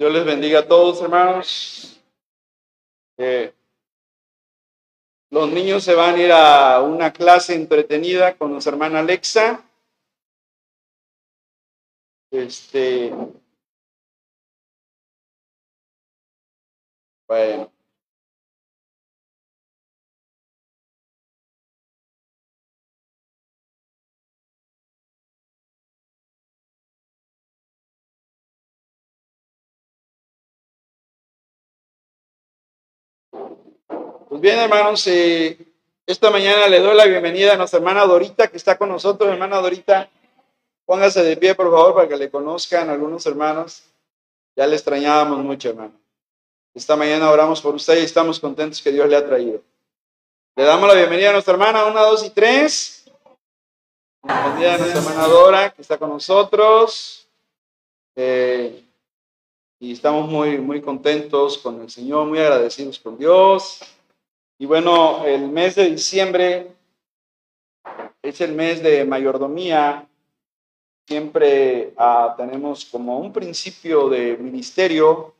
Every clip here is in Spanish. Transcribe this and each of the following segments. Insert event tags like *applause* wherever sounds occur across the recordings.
Dios les bendiga a todos, hermanos. Los niños se van a ir a una clase entretenida con nuestra hermana Alexa. Este. Bueno. Pues bien, hermanos, eh, esta mañana le doy la bienvenida a nuestra hermana Dorita, que está con nosotros. Hermana Dorita, póngase de pie, por favor, para que le conozcan algunos hermanos. Ya le extrañábamos mucho, hermano. Esta mañana oramos por usted y estamos contentos que Dios le ha traído. Le damos la bienvenida a nuestra hermana, una, dos y tres. Bienvenida a nuestra hermana Dora, que está con nosotros. Eh, y estamos muy, muy contentos con el Señor, muy agradecidos con Dios. Y bueno, el mes de diciembre es el mes de mayordomía. Siempre ah, tenemos como un principio de ministerio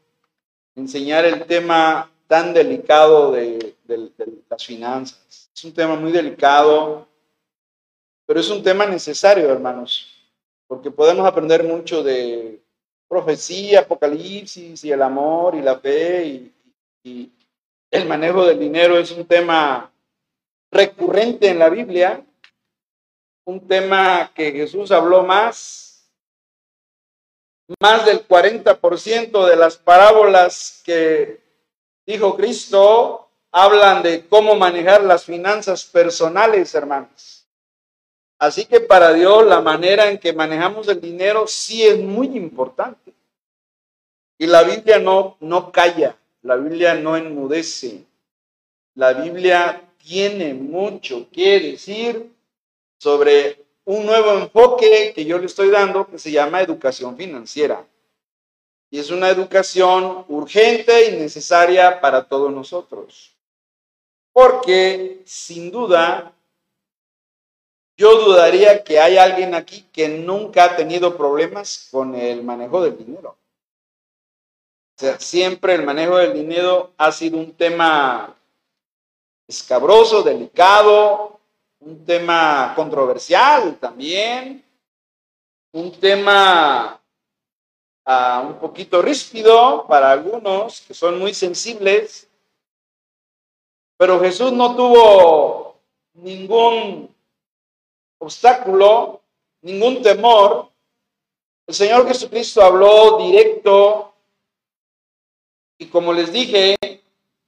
enseñar el tema tan delicado de, de las finanzas. Es un tema muy delicado, pero es un tema necesario, hermanos, porque podemos aprender mucho de profecía, apocalipsis y el amor y la fe y, y el manejo del dinero es un tema recurrente en la Biblia, un tema que Jesús habló más, más del 40% de las parábolas que dijo Cristo hablan de cómo manejar las finanzas personales, hermanos. Así que para Dios la manera en que manejamos el dinero sí es muy importante. Y la Biblia no, no calla, la Biblia no enmudece. La Biblia tiene mucho que decir sobre un nuevo enfoque que yo le estoy dando que se llama educación financiera. Y es una educación urgente y necesaria para todos nosotros. Porque sin duda yo dudaría que hay alguien aquí que nunca ha tenido problemas con el manejo del dinero. O sea, siempre el manejo del dinero ha sido un tema escabroso, delicado, un tema controversial también, un tema uh, un poquito ríspido para algunos que son muy sensibles, pero Jesús no tuvo ningún obstáculo, ningún temor. El Señor Jesucristo habló directo y como les dije,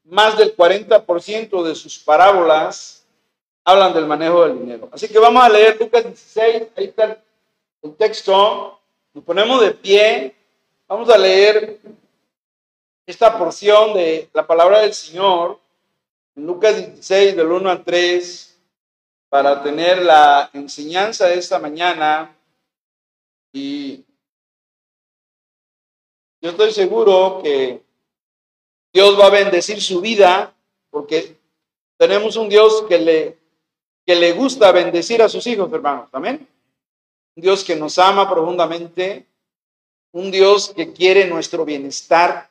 más del 40% de sus parábolas hablan del manejo del dinero. Así que vamos a leer Lucas 16, ahí está el texto, nos ponemos de pie, vamos a leer esta porción de la palabra del Señor en Lucas 16 del 1 al 3 para tener la enseñanza de esta mañana y yo estoy seguro que Dios va a bendecir su vida porque tenemos un Dios que le, que le gusta bendecir a sus hijos, hermanos. Amén. Un Dios que nos ama profundamente, un Dios que quiere nuestro bienestar.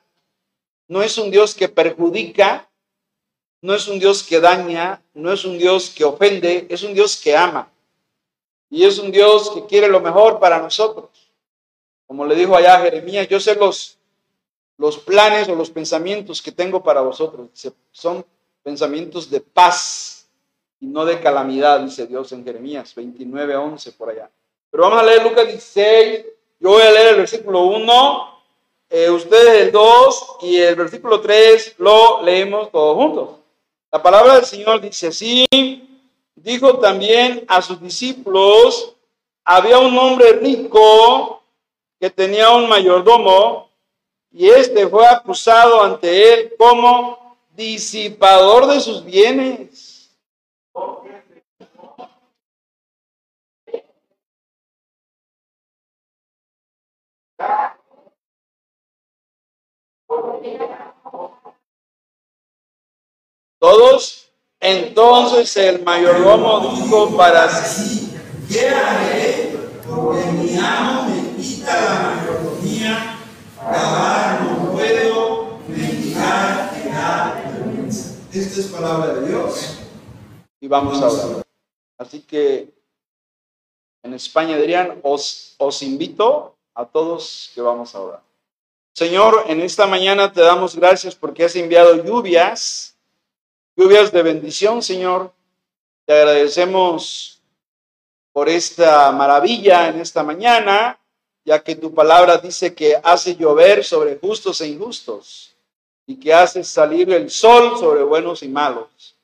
No es un Dios que perjudica, no es un Dios que daña, no es un Dios que ofende, es un Dios que ama. Y es un Dios que quiere lo mejor para nosotros. Como le dijo allá Jeremías, yo sé los, los planes o los pensamientos que tengo para vosotros. Son pensamientos de paz y no de calamidad, dice Dios en Jeremías 29, 11 por allá. Pero vamos a leer Lucas 16. Yo voy a leer el versículo 1, eh, ustedes el 2 y el versículo 3 lo leemos todos juntos. La palabra del Señor dice así, dijo también a sus discípulos, había un hombre rico que tenía un mayordomo y este fue acusado ante él como disipador de sus bienes. Todos. Entonces el mayordomo dijo para sí: ¿Qué haré? Porque mi amo me quita la mayordomía. Acabar no puedo, mendigar me da. Esta es palabra de Dios. Y vamos a orar. Así que en España dirían: os, os invito a todos que vamos a orar. Señor, en esta mañana te damos gracias porque has enviado lluvias lluvias de bendición, Señor. Te agradecemos por esta maravilla en esta mañana, ya que tu palabra dice que hace llover sobre justos e injustos y que hace salir el sol sobre buenos y malos.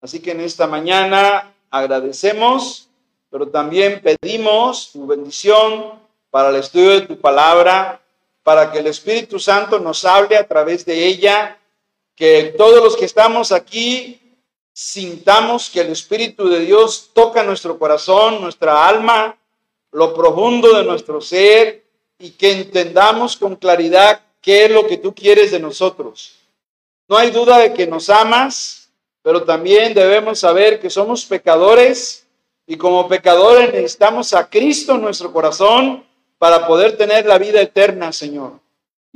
Así que en esta mañana agradecemos, pero también pedimos tu bendición para el estudio de tu palabra, para que el Espíritu Santo nos hable a través de ella, que todos los que estamos aquí sintamos que el Espíritu de Dios toca nuestro corazón, nuestra alma, lo profundo de nuestro ser y que entendamos con claridad qué es lo que tú quieres de nosotros. No hay duda de que nos amas, pero también debemos saber que somos pecadores y como pecadores necesitamos a Cristo en nuestro corazón para poder tener la vida eterna, Señor.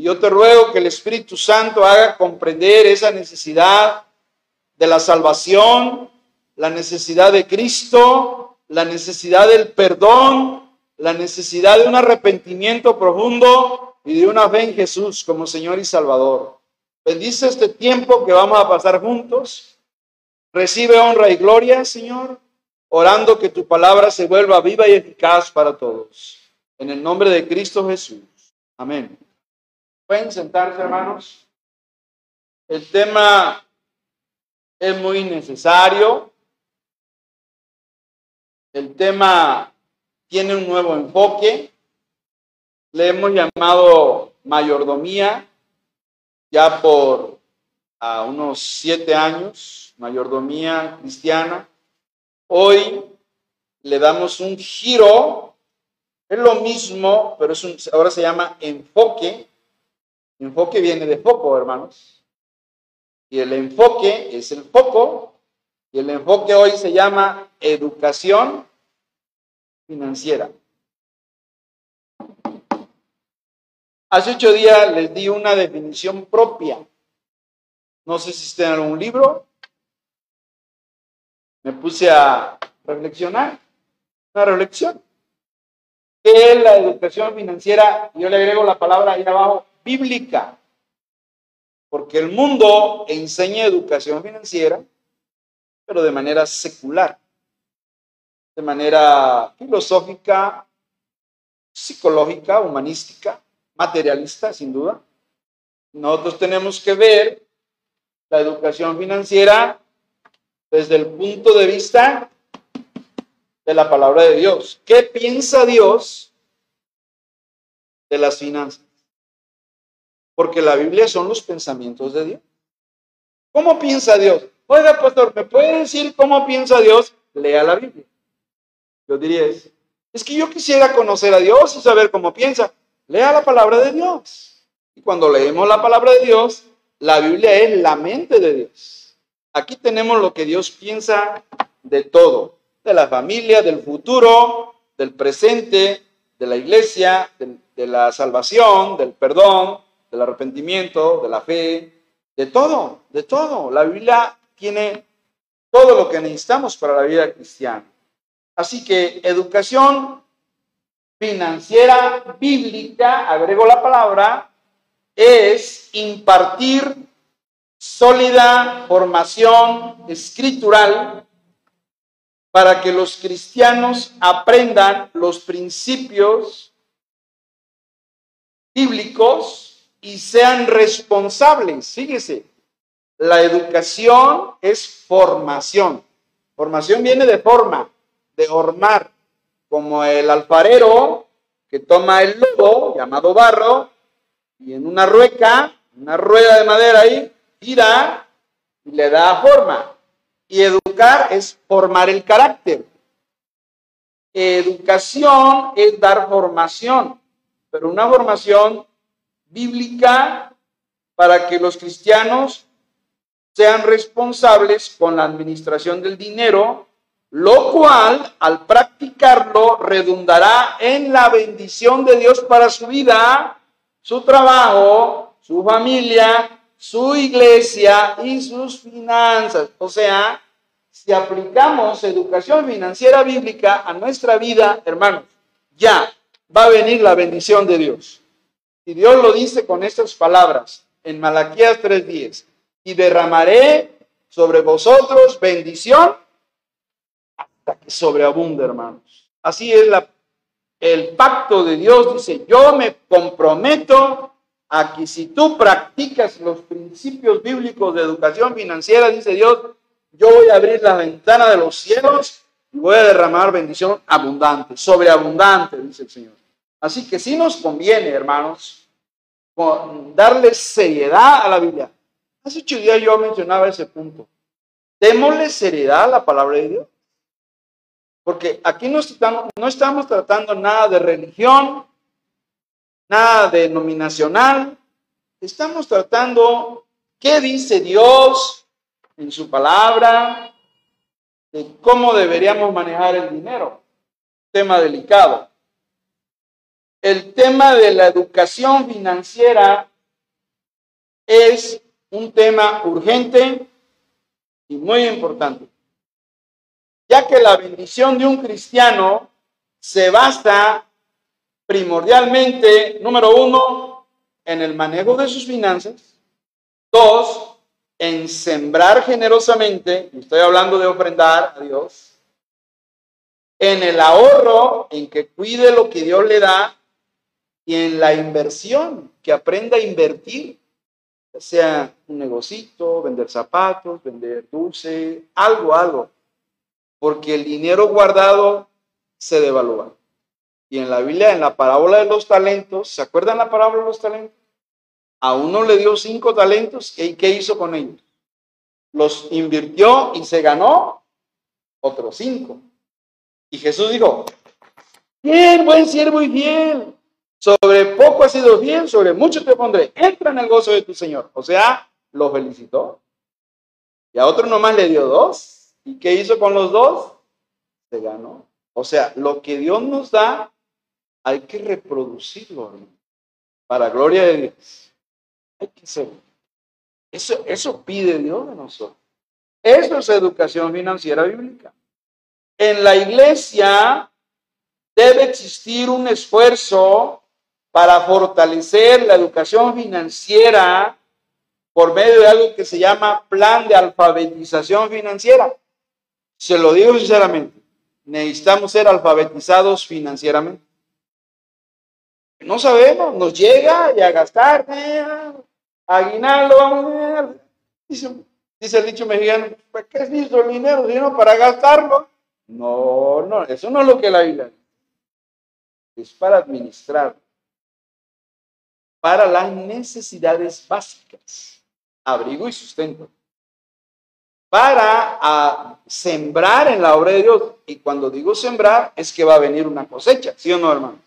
Yo te ruego que el Espíritu Santo haga comprender esa necesidad de la salvación, la necesidad de Cristo, la necesidad del perdón, la necesidad de un arrepentimiento profundo y de una fe en Jesús como Señor y Salvador. Bendice este tiempo que vamos a pasar juntos. Recibe honra y gloria, Señor, orando que tu palabra se vuelva viva y eficaz para todos. En el nombre de Cristo Jesús. Amén. Pueden sentarse, hermanos. El tema es muy necesario. El tema tiene un nuevo enfoque. Le hemos llamado mayordomía ya por a unos siete años, mayordomía cristiana. Hoy le damos un giro, es lo mismo, pero es un, ahora se llama enfoque. Enfoque viene de foco, hermanos. Y el enfoque es el foco. Y el enfoque hoy se llama educación financiera. Hace ocho días les di una definición propia. No sé si está en algún libro. Me puse a reflexionar. Una reflexión. ¿Qué es la educación financiera? Yo le agrego la palabra ahí abajo, bíblica. Porque el mundo enseña educación financiera, pero de manera secular, de manera filosófica, psicológica, humanística, materialista, sin duda. Nosotros tenemos que ver la educación financiera desde el punto de vista de la palabra de Dios. ¿Qué piensa Dios de las finanzas? Porque la Biblia son los pensamientos de Dios. ¿Cómo piensa Dios? Oiga, pastor, ¿me puede decir cómo piensa Dios? Lea la Biblia. Yo diría eso. Es que yo quisiera conocer a Dios y saber cómo piensa. Lea la palabra de Dios. Y cuando leemos la palabra de Dios, la Biblia es la mente de Dios. Aquí tenemos lo que Dios piensa de todo, de la familia, del futuro, del presente, de la iglesia, de, de la salvación, del perdón, del arrepentimiento, de la fe, de todo, de todo. La Biblia tiene todo lo que necesitamos para la vida cristiana. Así que educación financiera bíblica, agrego la palabra, es impartir sólida formación escritural para que los cristianos aprendan los principios bíblicos y sean responsables. Fíjese, la educación es formación. Formación viene de forma, de formar como el alfarero que toma el lodo llamado barro y en una rueca, una rueda de madera ahí, tira y le da forma. Y educar es formar el carácter. Educación es dar formación, pero una formación bíblica para que los cristianos sean responsables con la administración del dinero lo cual al practicarlo redundará en la bendición de Dios para su vida, su trabajo, su familia, su iglesia y sus finanzas. O sea, si aplicamos educación financiera bíblica a nuestra vida, hermanos, ya va a venir la bendición de Dios. Y Dios lo dice con estas palabras en Malaquías 3:10. Y derramaré sobre vosotros bendición hasta que sobreabunde, hermanos. Así es la, el pacto de Dios. Dice, yo me comprometo a que si tú practicas los principios bíblicos de educación financiera, dice Dios, yo voy a abrir la ventana de los cielos y voy a derramar bendición abundante, sobreabundante, dice el Señor. Así que sí nos conviene, hermanos, darle seriedad a la Biblia. Hace ocho días yo mencionaba ese punto. Démosle seriedad a la palabra de Dios. Porque aquí no estamos, no estamos tratando nada de religión, nada denominacional. Estamos tratando qué dice Dios en su palabra, de cómo deberíamos manejar el dinero. Tema delicado el tema de la educación financiera es un tema urgente y muy importante, ya que la bendición de un cristiano se basa primordialmente, número uno, en el manejo de sus finanzas, dos, en sembrar generosamente, estoy hablando de ofrendar a Dios, en el ahorro, en que cuide lo que Dios le da, y en la inversión, que aprenda a invertir, sea un negocito, vender zapatos, vender dulce, algo, algo, porque el dinero guardado se devalúa. Y en la Biblia, en la parábola de los talentos, ¿se acuerdan la parábola de los talentos? A uno le dio cinco talentos, ¿y qué hizo con ellos? Los invirtió y se ganó otros cinco. Y Jesús dijo, bien, buen siervo y fiel, sobre poco has sido bien, sobre mucho te pondré. Entra en el gozo de tu Señor. O sea, lo felicitó. Y a otro nomás le dio dos. ¿Y qué hizo con los dos? Se ganó. O sea, lo que Dios nos da, hay que reproducirlo, Para gloria de Dios. Hay que hacerlo. Eso, eso pide Dios de nosotros. Eso es educación financiera bíblica. En la iglesia debe existir un esfuerzo para fortalecer la educación financiera por medio de algo que se llama plan de alfabetización financiera. Se lo digo sinceramente, necesitamos ser alfabetizados financieramente. No sabemos, nos llega y a gastar, eh, aguinaldo, vamos dice, dice el dicho mexicano, ¿para qué es listo el dinero? Sino para gastarlo. No, no, eso no es lo que la Biblia es para administrar para las necesidades básicas, abrigo y sustento, para a, sembrar en la obra de Dios. Y cuando digo sembrar, es que va a venir una cosecha, ¿sí o no, hermano?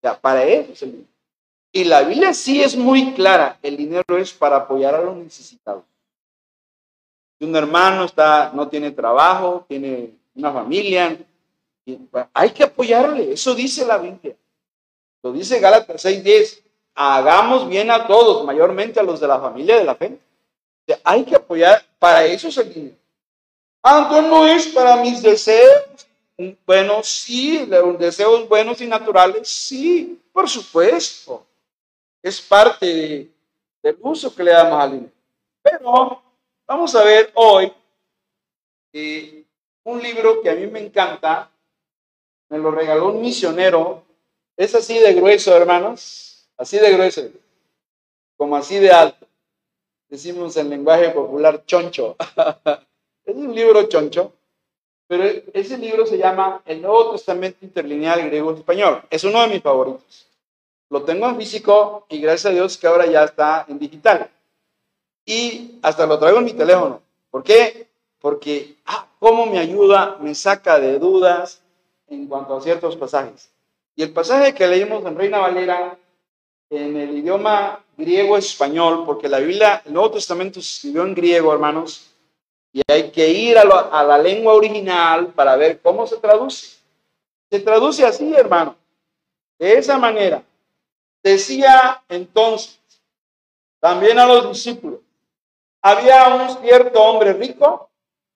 Ya, para eso es el dinero. Y la Biblia sí es muy clara, el dinero es para apoyar a los necesitados. Si un hermano está, no tiene trabajo, tiene una familia, hay que apoyarle, eso dice la Biblia. Lo dice Gálatas 6:10 hagamos bien a todos, mayormente a los de la familia de la fe. hay que apoyar, para eso es el. Aunque no es para mis deseos, bueno, sí, los deseos buenos y naturales, sí, por supuesto. Es parte del uso que le damos al dinero. Pero vamos a ver hoy eh, un libro que a mí me encanta, me lo regaló un misionero, es así de grueso, hermanos, así de grueso, como así de alto. Decimos en lenguaje popular choncho. *laughs* es un libro choncho, pero ese libro se llama El Nuevo Testamento Interlineal Griego-Español. Es uno de mis favoritos. Lo tengo en físico y gracias a Dios que ahora ya está en digital. Y hasta lo traigo en mi teléfono. ¿Por qué? Porque, ah, cómo me ayuda, me saca de dudas en cuanto a ciertos pasajes. Y el pasaje que leímos en Reina Valera en el idioma griego-español, porque la Biblia, el Nuevo Testamento se escribió en griego, hermanos, y hay que ir a, a la lengua original para ver cómo se traduce. Se traduce así, hermano, de esa manera. Decía entonces, también a los discípulos. Había un cierto hombre rico.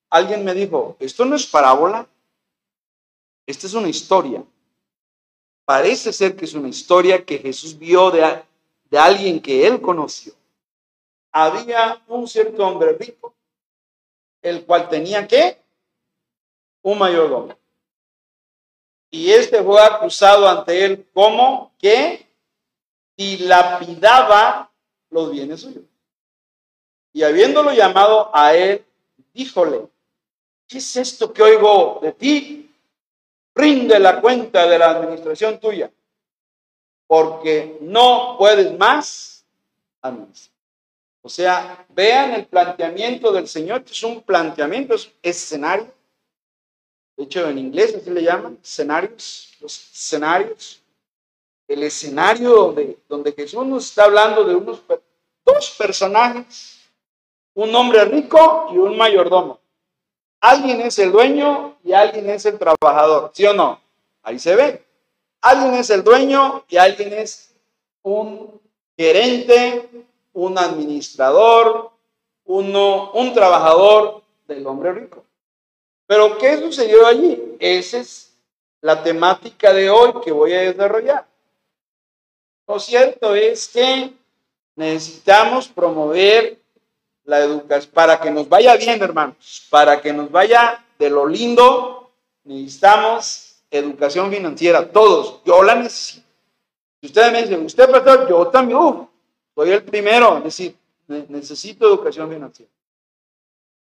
Alguien me dijo, esto no es parábola, esta es una historia. Parece ser que es una historia que Jesús vio de, de alguien que él conoció. Había un cierto hombre rico, el cual tenía que un mayordomo. Y este fue acusado ante él como que dilapidaba los bienes suyos. Y habiéndolo llamado a él, díjole, ¿qué es esto que oigo de ti? Rinde la cuenta de la administración tuya, porque no puedes más administrar. O sea, vean el planteamiento del Señor, es un planteamiento, es escenario. De hecho, en inglés así le llaman, escenarios, los escenarios. El escenario donde, donde Jesús nos está hablando de unos dos personajes, un hombre rico y un mayordomo. Alguien es el dueño y alguien es el trabajador, ¿sí o no? Ahí se ve. Alguien es el dueño y alguien es un gerente un administrador, uno, un trabajador del hombre rico. Pero ¿qué sucedió allí? Esa es la temática de hoy que voy a desarrollar. Lo cierto es que necesitamos promover la educación para que nos vaya bien, hermanos, para que nos vaya de lo lindo, necesitamos educación financiera, todos. Yo la necesito. Si ustedes me dicen, usted, pastor, yo también, soy el primero, decir, necesito educación financiera.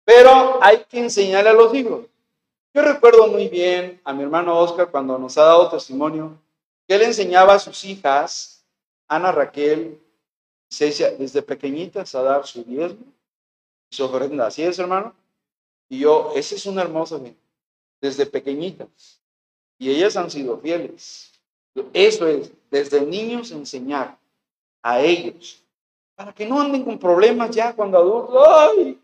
Pero hay que enseñarle a los hijos. Yo recuerdo muy bien a mi hermano Oscar cuando nos ha dado testimonio que él enseñaba a sus hijas, Ana Raquel, desde pequeñitas a dar su diezmo su ofrenda. Así es, hermano. Y yo, ese es un hermoso bien, desde pequeñitas. Y ellas han sido fieles. Eso es, desde niños enseñar a ellos, para que no anden con problemas ya cuando adultos. ¡Ay!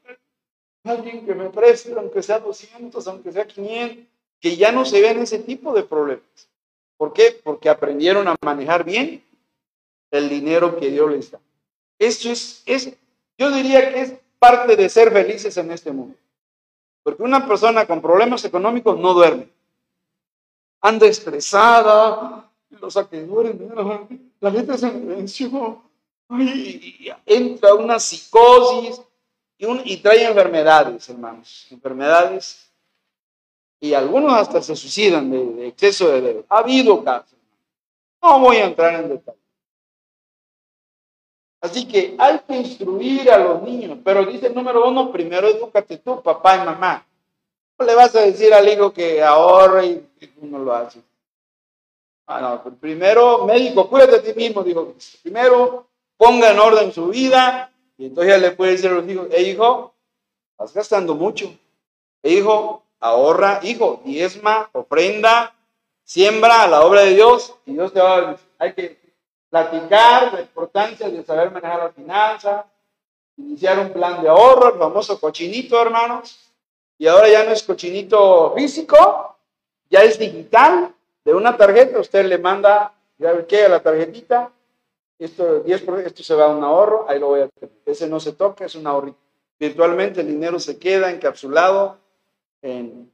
Alguien que me preste, aunque sea 200, aunque sea 500, que ya no se vean ese tipo de problemas. ¿Por qué? Porque aprendieron a manejar bien el dinero que Dios les da. Esto es, es, yo diría que es parte de ser felices en este mundo. Porque una persona con problemas económicos no duerme. Anda estresada, los acreedores, la gente se venció, entra una psicosis y, un, y trae enfermedades, hermanos, enfermedades. Y algunos hasta se suicidan de, exceso de deuda. Ha habido casos. No voy a entrar en detalle. Así que hay que instruir a los niños, pero dice número uno, primero edúcate tú, papá y mamá. No le vas a decir al hijo que ahorre y uno lo hace. Ah, no, pues primero, médico, cuídate de ti mismo, dijo. Primero, ponga en orden su vida. Y entonces ya le puede decir a los hijos, hey hijo, estás gastando mucho. Hey hijo, ahorra, hijo, diezma, ofrenda, siembra a la obra de Dios. Y Dios te va a Hay que platicar la importancia de saber manejar la finanza, iniciar un plan de ahorro, el famoso cochinito, hermanos. Y ahora ya no es cochinito físico, ya es digital de una tarjeta, usted le manda, ya que a la tarjetita, esto, 10 esto se va a un ahorro, ahí lo voy a. Ese no se toca, es un ahorro. Virtualmente el dinero se queda encapsulado en,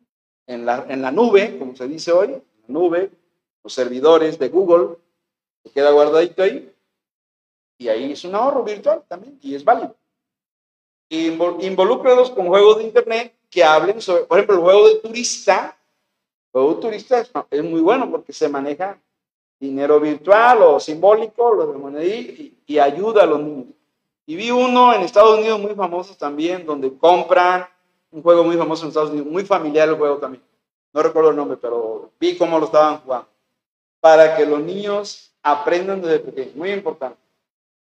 en, la, en la nube, como se dice hoy, nube, los servidores de Google, se queda guardadito ahí, y ahí es un ahorro virtual también, y es válido. Involúcralos con juegos de internet que hablen sobre, por ejemplo, el juego de turista, juego turista es, muy bueno porque se maneja dinero virtual o simbólico, lo de y, y, ayuda a los niños. Y vi uno en Estados Unidos muy famoso también, donde compran un juego muy famoso en Estados Unidos, muy familiar el juego también. No recuerdo el nombre, pero vi cómo lo estaban jugando. Para que los niños aprendan desde pequeños, muy importante.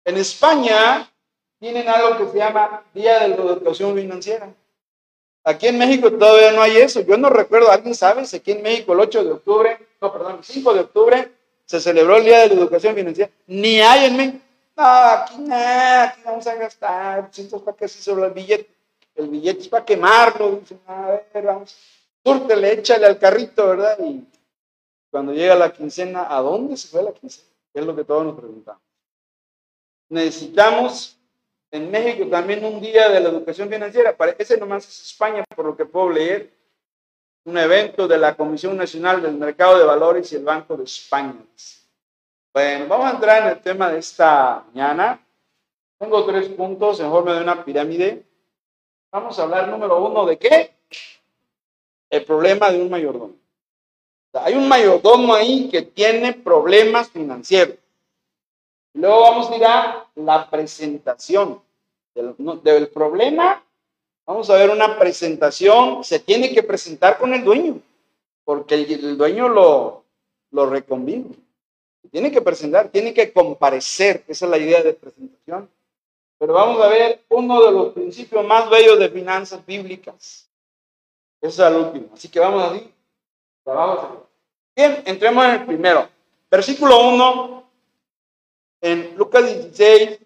En España tienen algo que se llama Día de la Educación Financiera. Aquí en México todavía no hay eso. Yo no recuerdo, ¿alguien sabe? Aquí en México el 8 de octubre, no, perdón, el 5 de octubre se celebró el Día de la Educación Financiera. Ni hay en México. No, aquí nada, aquí vamos a gastar. ¿Para qué se sobre el billete? El billete es para quemarlo. Dicen, a ver, vamos. Súrtele, échale al carrito, ¿verdad? Y cuando llega la quincena, ¿a dónde se fue la quincena? Es lo que todos nos preguntamos. Necesitamos En México también un día de la educación financiera. Ese nomás es España, por lo que puedo leer. Un evento de la Comisión Nacional del Mercado de Valores y el Banco de España. Bueno, vamos a entrar en el tema de esta mañana. Tengo tres puntos en forma de una pirámide. Vamos a hablar número uno de qué? El problema de un mayordomo. Hay un mayordomo ahí que tiene problemas financieros. Luego vamos a ir a la presentación del, problema. Vamos a ver una presentación. Se tiene que presentar con el dueño, porque el, dueño lo, lo. Tiene que presentar, tiene que comparecer. Esa es la idea de presentación. Pero vamos a ver uno de los principios más bellos de finanzas bíblicas. Ese es el último. Así que vamos así. Bien, entremos en el primero. Versículo 1 en Lucas 16,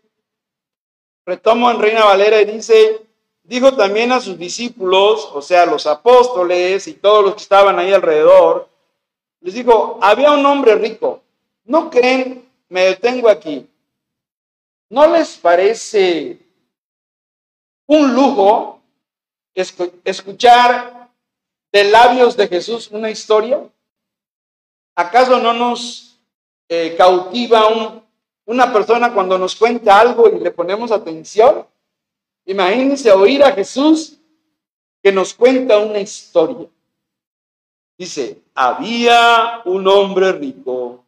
retomo en Reina Valera y dice, dijo también a sus discípulos, o sea, los apóstoles y todos los que estaban ahí alrededor, les dijo, había un hombre rico, ¿no creen? Me detengo aquí. ¿No les parece un lujo escuchar de labios de Jesús una historia? ¿Acaso no nos eh, cautiva un una persona cuando nos cuenta algo y le ponemos atención, imagínense oír a Jesús que nos cuenta una historia. Dice, había un hombre rico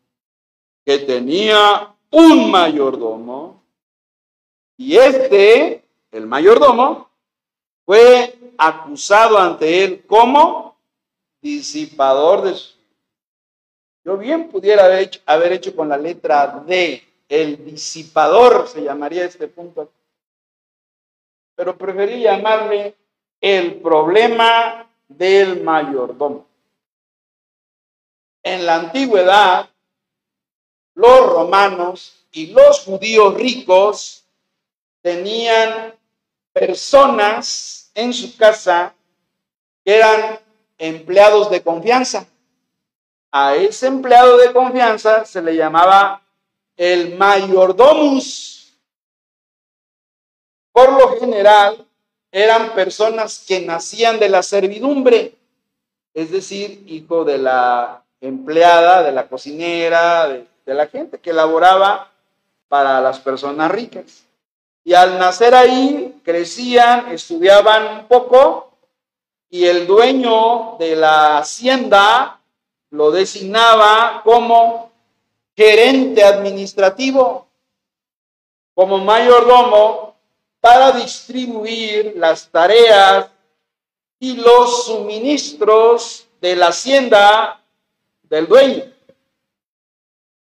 que tenía un mayordomo y este, el mayordomo, fue acusado ante él como disipador de su... Yo bien pudiera haber hecho, haber hecho con la letra D, el disipador se llamaría este punto. Pero preferí llamarle el problema del mayordomo. En la antigüedad, los romanos y los judíos ricos tenían personas en su casa eran empleados de confianza. A ese empleado de confianza se le llamaba el mayordomus. Por lo general, eran personas que nacían de la servidumbre, es decir, hijo de la empleada, de la cocinera, de, la gente que laboraba para las personas ricas. Y al nacer ahí, crecían, estudiaban un poco y el dueño de la hacienda lo designaba como gerente administrativo como mayordomo para distribuir las tareas y los suministros de la hacienda del dueño.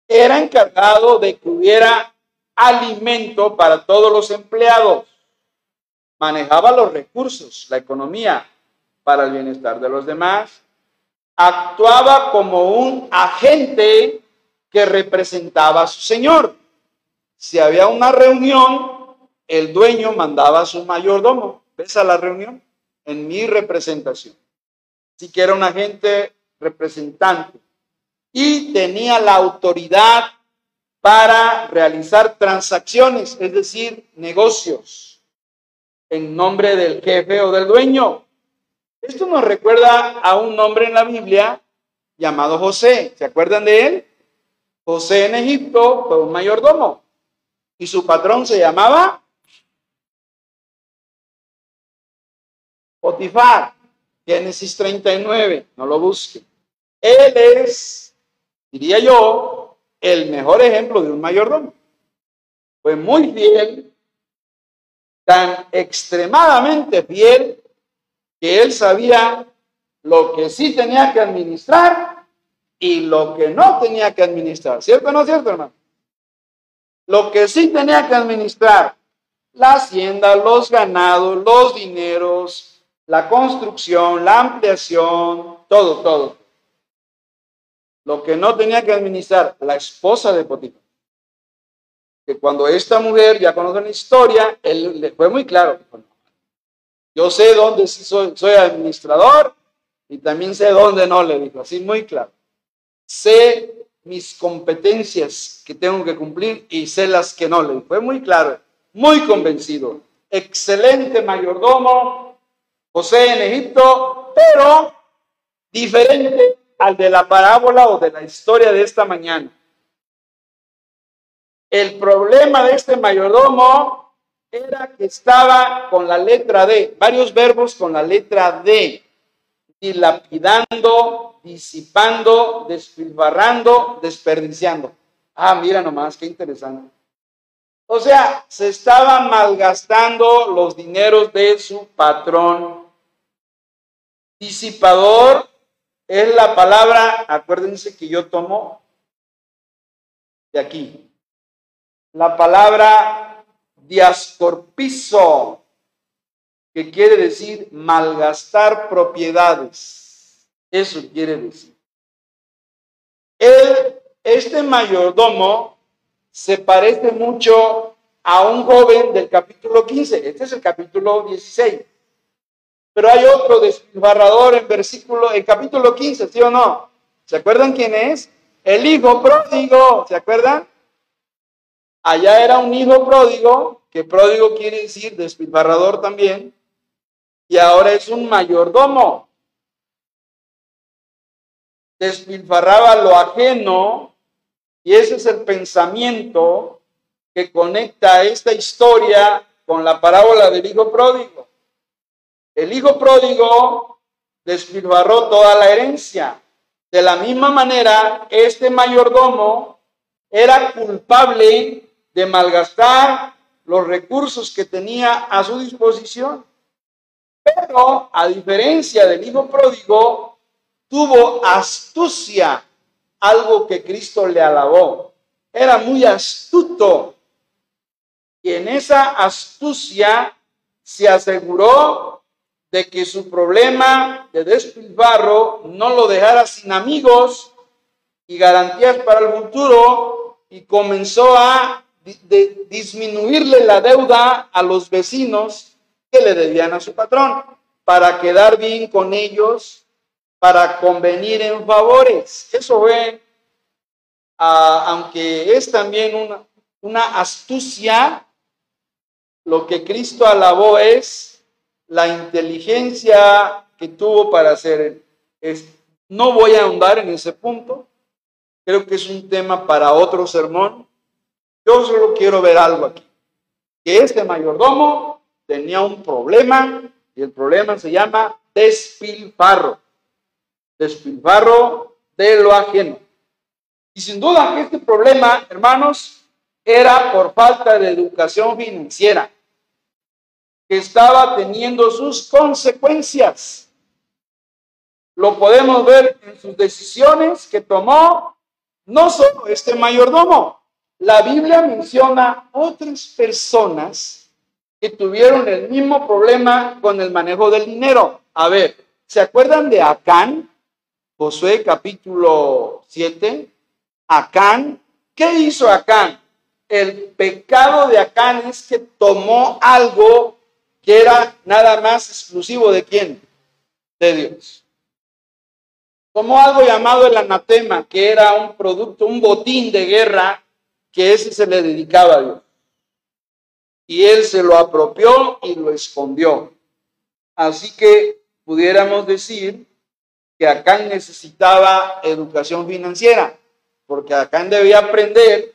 Era encargado de que hubiera alimento para todos los empleados. Manejaba los recursos, la economía para el bienestar de los demás. Actuaba como un agente que representaba a su señor. Si había una reunión, el dueño mandaba a su mayordomo. ¿Ves a la reunión? En mi representación. Así que era un agente representante. Y tenía la autoridad para realizar transacciones, es decir, negocios, en nombre del jefe o del dueño. Esto nos recuerda a un hombre en la Biblia llamado José. ¿Se acuerdan de él? José en Egipto fue un mayordomo y su patrón se llamaba Potifar. Génesis 39, no lo busque. Él es, diría yo, el mejor ejemplo de un mayordomo. Fue muy fiel, tan extremadamente fiel que él sabía lo que sí tenía que administrar y lo que no tenía que administrar. ¿Cierto o no cierto, hermano? Lo que sí tenía que administrar, la hacienda, los ganados, los dineros, la construcción, la ampliación, todo, todo. Lo que no tenía que administrar, la esposa de Potifar. Que cuando esta mujer ya conoce la historia, él le fue muy claro. Yo sé dónde soy, soy administrador y también sé dónde no, le dijo, así muy claro sé mis competencias que tengo que cumplir y sé las que no. Le fue muy claro, muy convencido. Excelente mayordomo, José en Egipto, pero diferente al de la parábola o de la historia de esta mañana. El problema de este mayordomo era que estaba con la letra D, varios verbos con la letra D, dilapidando, disipando, despilfarrando, desperdiciando. Ah, mira nomás, qué interesante. O sea, se estaba malgastando los dineros de su patrón. Disipador es la palabra, acuérdense que yo tomo de aquí. La palabra diascorpizo, que quiere decir malgastar propiedades. Eso quiere decir. El, este mayordomo se parece mucho a un joven del capítulo 15. Este es el capítulo 16. Pero hay otro despilfarrador en versículo, en capítulo 15, ¿sí o no? ¿Se acuerdan quién es? El hijo pródigo, ¿se acuerdan? Allá era un hijo pródigo, que pródigo quiere decir despilfarrador también, y ahora es un mayordomo. Despilfarraba lo ajeno y ese es el pensamiento que conecta esta historia con la parábola del hijo pródigo. El hijo pródigo despilfarró toda la herencia. De la misma manera, este mayordomo era culpable de malgastar los recursos que tenía a su disposición. Pero, a diferencia del hijo pródigo, tuvo astucia algo que Cristo le alabó. Era muy astuto. Y en esa astucia se aseguró de que su problema de despilfarro no lo dejara sin amigos y garantías para el futuro y comenzó a disminuirle la deuda a los vecinos que le debían a su patrón para quedar bien con ellos para convenir en favores. Eso fue, ah, aunque es también una, una astucia, lo que Cristo alabó es la inteligencia que tuvo para hacer. Es, no voy a ahondar en ese punto, creo que es un tema para otro sermón. Yo solo quiero ver algo aquí, que este mayordomo tenía un problema y el problema se llama despilfarro despilfarro de lo ajeno. Y sin duda este problema, hermanos, era por falta de educación financiera, que estaba teniendo sus consecuencias. Lo podemos ver en sus decisiones que tomó no solo este mayordomo. La Biblia menciona otras personas que tuvieron el mismo problema con el manejo del dinero. A ver, ¿se acuerdan de Acán? Josué capítulo 7, Acán, ¿qué hizo Acán? El pecado de Acán es que tomó algo que era nada más exclusivo de quién? De Dios. Tomó algo llamado el anatema, que era un producto, un botín de guerra, que ese se le dedicaba a Dios. Y él se lo apropió y lo escondió. Así que pudiéramos decir que Acán necesitaba educación financiera, porque Acán debía aprender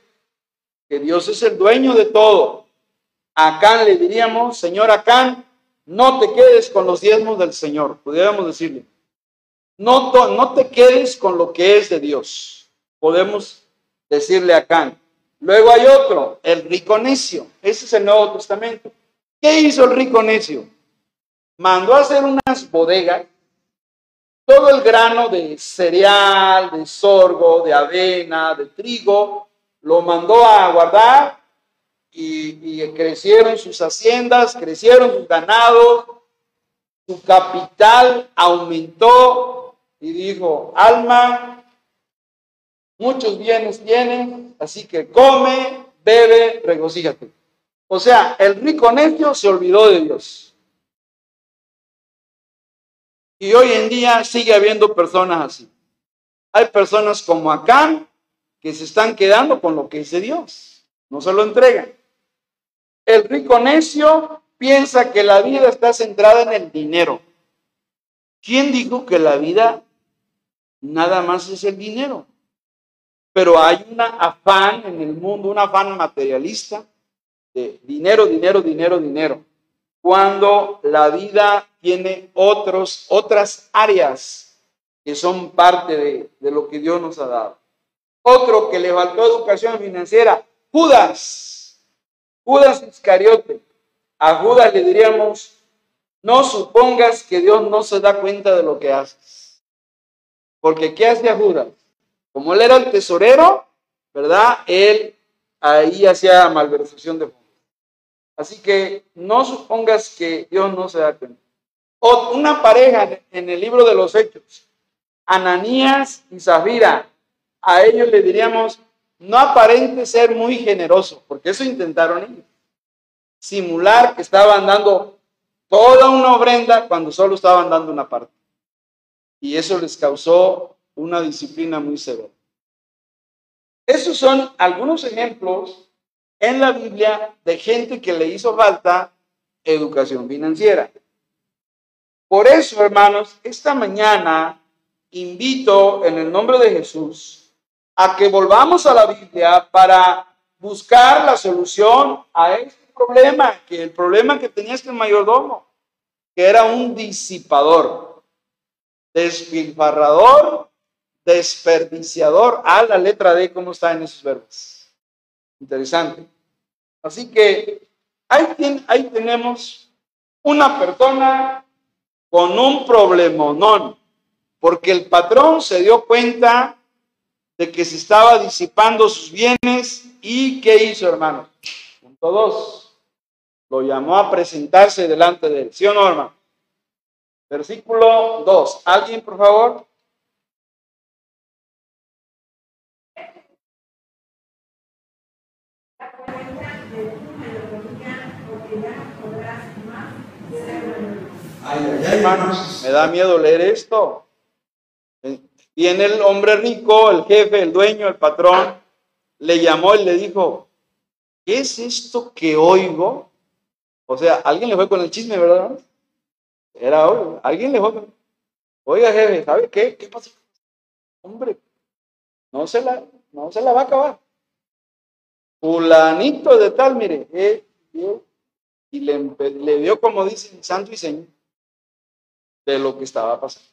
que Dios es el dueño de todo. A le diríamos, Señor Acán, no te quedes con los diezmos del Señor, pudiéramos decirle. No, no te quedes con lo que es de Dios. Podemos decirle a Acán. Luego hay otro, el rico necio. Ese es el Nuevo Testamento. ¿Qué hizo el rico necio? Mandó a hacer unas bodegas todo el grano de cereal, de sorgo, de avena, de trigo, lo mandó a guardar y, crecieron sus haciendas, crecieron sus ganados, su capital aumentó y dijo, alma, muchos bienes tienen, así que come, bebe, regocíjate. O sea, el rico necio se olvidó de Dios. Y hoy en día sigue habiendo personas así. Hay personas como Acán que se están quedando con lo que de Dios. No se lo entregan. El rico necio piensa que la vida está centrada en el dinero. ¿Quién dijo que la vida nada más es el dinero? Pero hay un afán en el mundo, un afán materialista de dinero, dinero, dinero, dinero. Cuando la vida tiene otros, otras áreas que son parte de, lo que Dios nos ha dado. Otro que le faltó educación financiera, Judas. Judas Iscariote. A Judas le diríamos, no supongas que Dios no se da cuenta de lo que haces. Porque ¿qué hacía Judas? Como él era el tesorero, ¿verdad? Él ahí hacía malversación de fondos. Así que no supongas que Dios no se da cuenta. O una pareja en el libro de los Hechos, Ananías y Zafira, a ellos le diríamos, no aparente ser muy generoso, porque eso intentaron. Simular que estaban dando toda una ofrenda cuando solo estaban dando una parte. Y eso les causó una disciplina muy severa. Esos son algunos ejemplos en la Biblia de gente que le hizo falta educación financiera. Por eso, hermanos, esta mañana invito en el nombre de Jesús a que volvamos a la Biblia para buscar la solución a este problema, que el problema que tenía este mayordomo, que era un disipador, despilfarrador, desperdiciador. A la letra D, ¿cómo está en esos verbos? Interesante. Así que ahí, ahí tenemos una persona con un problemonón, porque el patrón se dio cuenta de que se estaba disipando sus bienes y ¿qué hizo, hermano? Punto dos, lo llamó a presentarse delante de él, ¿sí o no, hermano? Versículo 2. ¿Alguien, por favor? Ay, hermanos, me da miedo leer esto. Viene el hombre rico, el jefe, el dueño, el patrón, le llamó y le dijo, ¿qué es esto que oigo? O sea, alguien le fue con el chisme, ¿verdad? Era obvio, alguien le fue Oiga, jefe, ¿sabe qué? ¿Qué pasa? Hombre, no se la, no se la va a acabar. Fulanito de tal, mire, eh, y le, le dio, como dicen, santo y señor de lo que estaba pasando.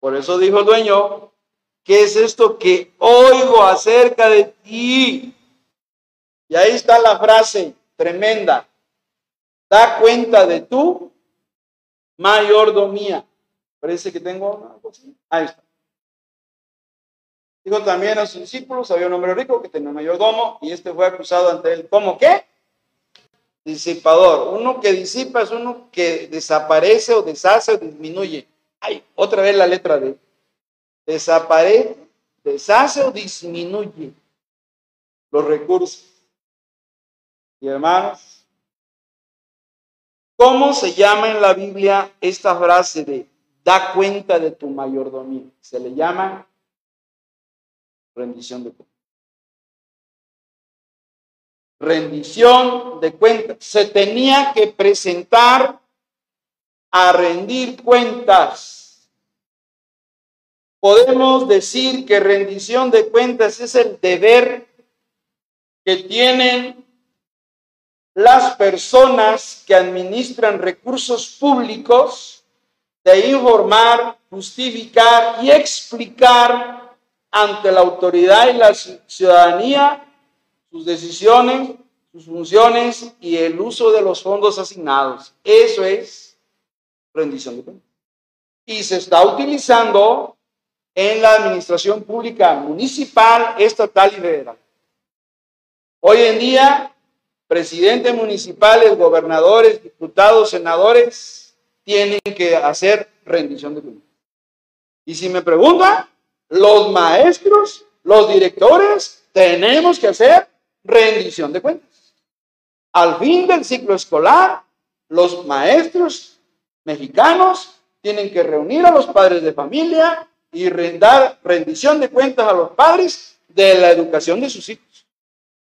Por eso dijo el dueño, ¿qué es esto que oigo acerca de ti? Y ahí está la frase tremenda. Da cuenta de tu mayordomía. Parece que tengo algo así. Ahí está. Dijo también a sus discípulos, había un hombre rico que tenía mayordomo y este fue acusado ante él. ¿Cómo qué? Disipador. Uno que disipa es uno que desaparece o deshace o disminuye. Hay otra vez la letra D. Desaparece, deshace o disminuye los recursos. Y hermanos, ¿cómo se llama en la Biblia esta frase de da cuenta de tu mayordomía? Se le llama rendición de cuentas rendición de cuentas. Se tenía que presentar a rendir cuentas. Podemos decir que rendición de cuentas es el deber que tienen las personas que administran recursos públicos de informar, justificar y explicar ante la autoridad y la ciudadanía sus decisiones, sus funciones y el uso de los fondos asignados. Eso es rendición de cuentas. Y se está utilizando en la administración pública municipal, estatal y federal. Hoy en día, presidentes municipales, gobernadores, diputados, senadores, tienen que hacer rendición de cuentas. Y si me preguntan, los maestros, los directores, tenemos que hacer rendición de cuentas. Al fin del ciclo escolar, los maestros mexicanos tienen que reunir a los padres de familia y dar rendición de cuentas a los padres de la educación de sus hijos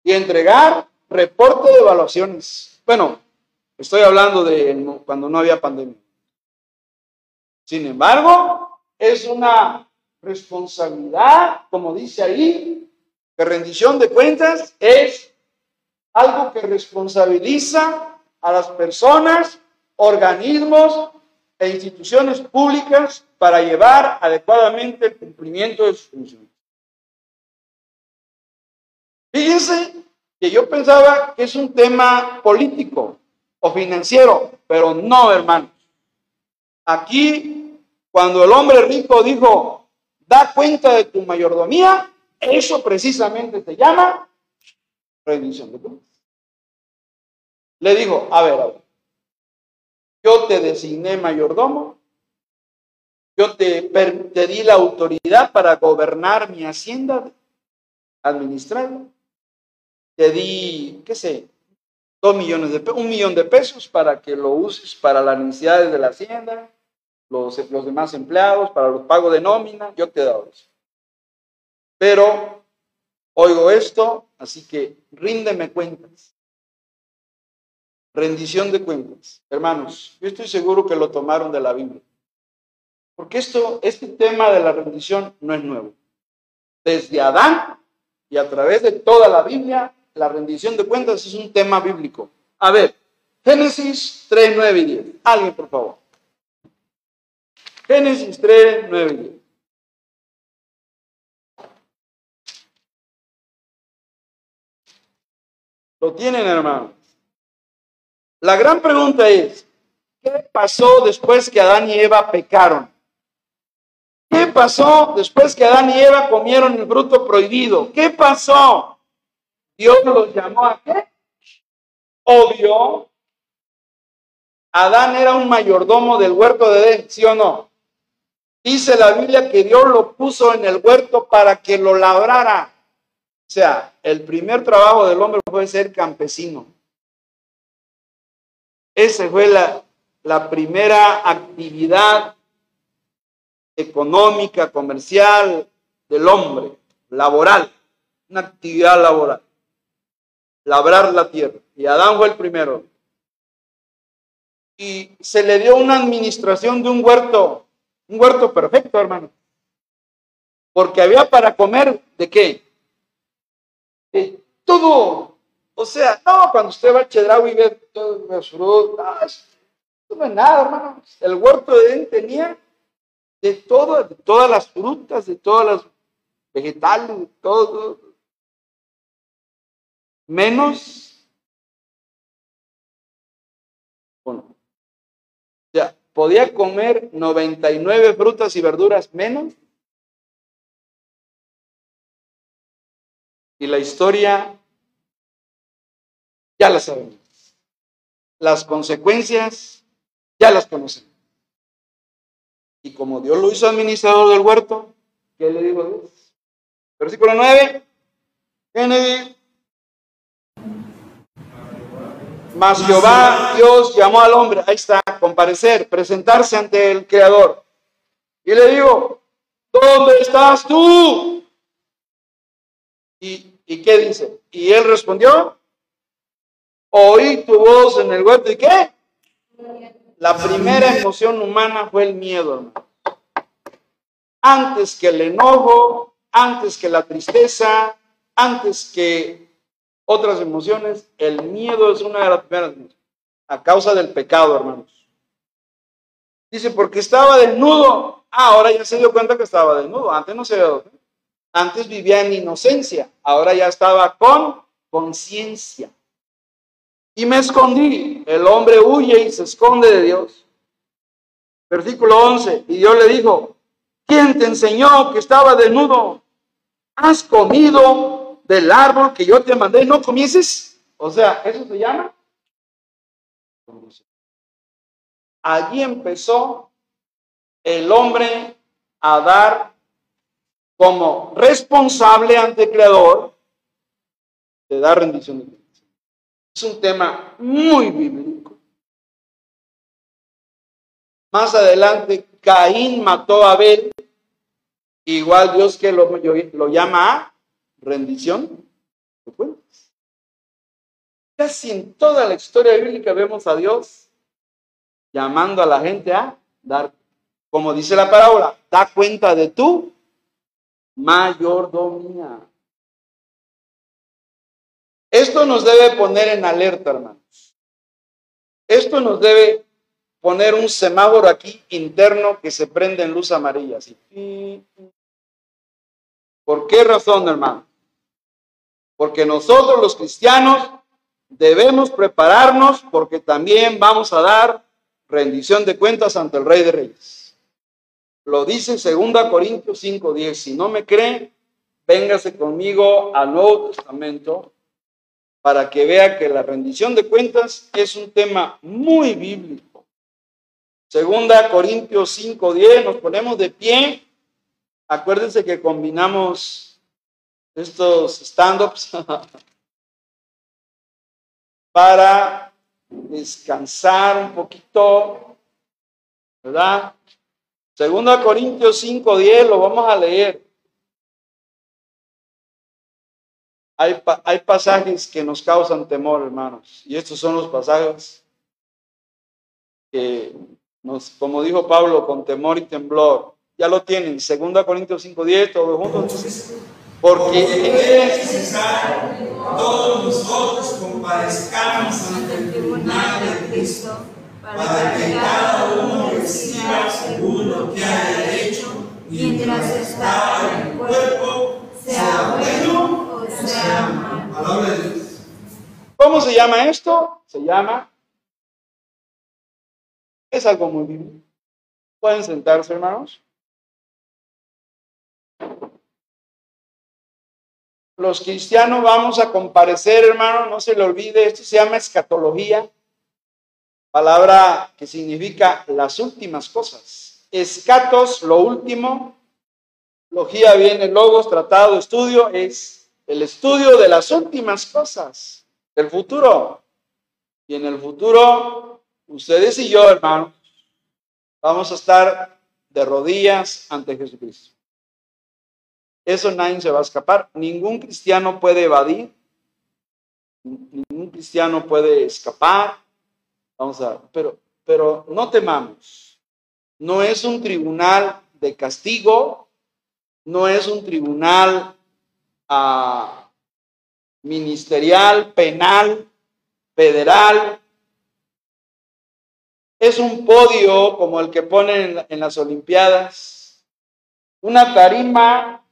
y entregar reporte de evaluaciones. Bueno, estoy hablando de cuando no había pandemia. Sin embargo, es una responsabilidad, como dice ahí, que rendición de cuentas es algo que responsabiliza a las personas, organismos e instituciones públicas para llevar adecuadamente el cumplimiento de sus funciones. Fíjense que yo pensaba que es un tema político o financiero, pero no, hermanos. Aquí, cuando el hombre rico dijo, da cuenta de tu mayordomía, eso precisamente se llama rendición de cuentas. Le dijo, a ver, a ver, yo te designé mayordomo, yo te, te di la autoridad para gobernar mi hacienda, administrarla, te di, qué sé, dos millones de un millón de pesos para que lo uses para las necesidades de la hacienda, los, los demás empleados, para los pagos de nómina, yo te he dado eso. Pero oigo esto, así que ríndeme cuentas. Rendición de cuentas. Hermanos, yo estoy seguro que lo tomaron de la Biblia. Porque esto, este tema de la rendición no es nuevo. Desde Adán y a través de toda la Biblia, la rendición de cuentas es un tema bíblico. A ver, Génesis 3, 9 y 10. Alguien, por favor. Génesis 3, 9 y 10. Lo tienen, hermanos. La gran pregunta es, ¿qué pasó después que Adán y Eva pecaron? ¿Qué pasó después que Adán y Eva comieron el fruto prohibido? ¿Qué pasó? Dios los llamó a qué? Obvio. Adán era un mayordomo del huerto de Edén, ¿sí o no? Dice la Biblia que Dios lo puso en el huerto para que lo labrara. O sea, el primer trabajo del hombre fue ser campesino. Esa fue la, primera actividad económica, comercial del hombre, laboral, una actividad laboral, labrar la tierra. Y Adán fue el primero. Y se le dio una administración de un huerto un huerto perfecto, hermano. Porque había para comer de qué? De todo. O sea, no, cuando usted va al Chedraui y ve todas las frutas, no es nada. El huerto de él tenía de todo, de todas las frutas, de todas las vegetales, de todo. Menos. Bueno, ya, podía comer 99 frutas y verduras menos. Y la historia ya la sabemos. Las consecuencias ya las conocemos. Y como Dios lo hizo administrador del huerto, ¿qué le dijo Dios? Versículo 9. Kennedy Mas Jehová Dios llamó al hombre, ahí está, comparecer, presentarse ante el Creador. Y le digo, ¿dónde estás tú? ¿Y, ¿Y qué dice? Y él respondió, oí tu voz en el huerto. ¿Y qué? La primera emoción humana fue el miedo, hermano. Antes que el enojo, antes que la tristeza, antes que otras emociones, el miedo es una de las primeras a causa del pecado, hermanos. Dice, porque estaba desnudo. Ah, ahora ya se dio cuenta que estaba desnudo. Antes no se dio. Antes vivía en inocencia. Ahora ya estaba con conciencia. Y me escondí. El hombre huye y se esconde de Dios. Versículo 11. Y Dios le dijo, ¿quién te enseñó que estaba desnudo? ¿Has comido del árbol que yo te mandé, no comieses. O sea, eso se llama. Allí empezó el hombre a dar como responsable ante el Creador de dar rendición de Dios. Es un tema muy bíblico. Más adelante, Caín mató a Abel, igual Dios que lo, lo llama a rendición. Casi en toda la historia bíblica vemos a Dios llamando a la gente a dar, como dice la parábola, da cuenta de tu mayordomía. Esto nos debe poner en alerta, hermanos. Esto nos debe poner un semáforo aquí interno que se prende en luz amarilla. ¿Por qué razón, hermano? Porque nosotros los cristianos debemos prepararnos porque también vamos a dar rendición de cuentas ante el Rey de Reyes. Lo dice 2 Corintios 5:10. Si no me cree, véngase conmigo al Nuevo Testamento para que vea que la rendición de cuentas es un tema muy bíblico. Segunda Corintios 5:10, nos ponemos de pie. Acuérdense que combinamos estos stand-ups *laughs* para descansar un poquito, ¿verdad? Segunda Corintios 5:10 lo vamos a leer. Hay, hay pasajes que nos causan temor, hermanos, y estos son los pasajes que como dijo Pablo, con temor y temblor. Ya lo tienen, 2 Corintios 5.10, todos juntos. Porque es necesario todos nosotros comparezcamos ante el tribunal de Cristo para que cada uno reciba según lo que haya hecho mientras está en el cuerpo, sea bueno ¿Cómo se llama esto? Se llama es algo muy bien. ¿Pueden sentarse, hermanos? Los cristianos vamos a comparecer, hermano, no se le olvide, esto se llama escatología, palabra que significa las últimas cosas. Escatos, lo último, logía viene logos, tratado, estudio, es el estudio de las últimas cosas, del futuro. Y en el futuro ustedes y yo, hermanos, vamos a estar de rodillas ante Jesucristo. Eso nadie se va a escapar. Ningún cristiano puede evadir. Ningún cristiano puede escapar. Vamos a, pero, pero no temamos. No es un tribunal de castigo. No es un tribunal ministerial, penal, federal, es un podio como el que ponen en las Olimpiadas, una tarima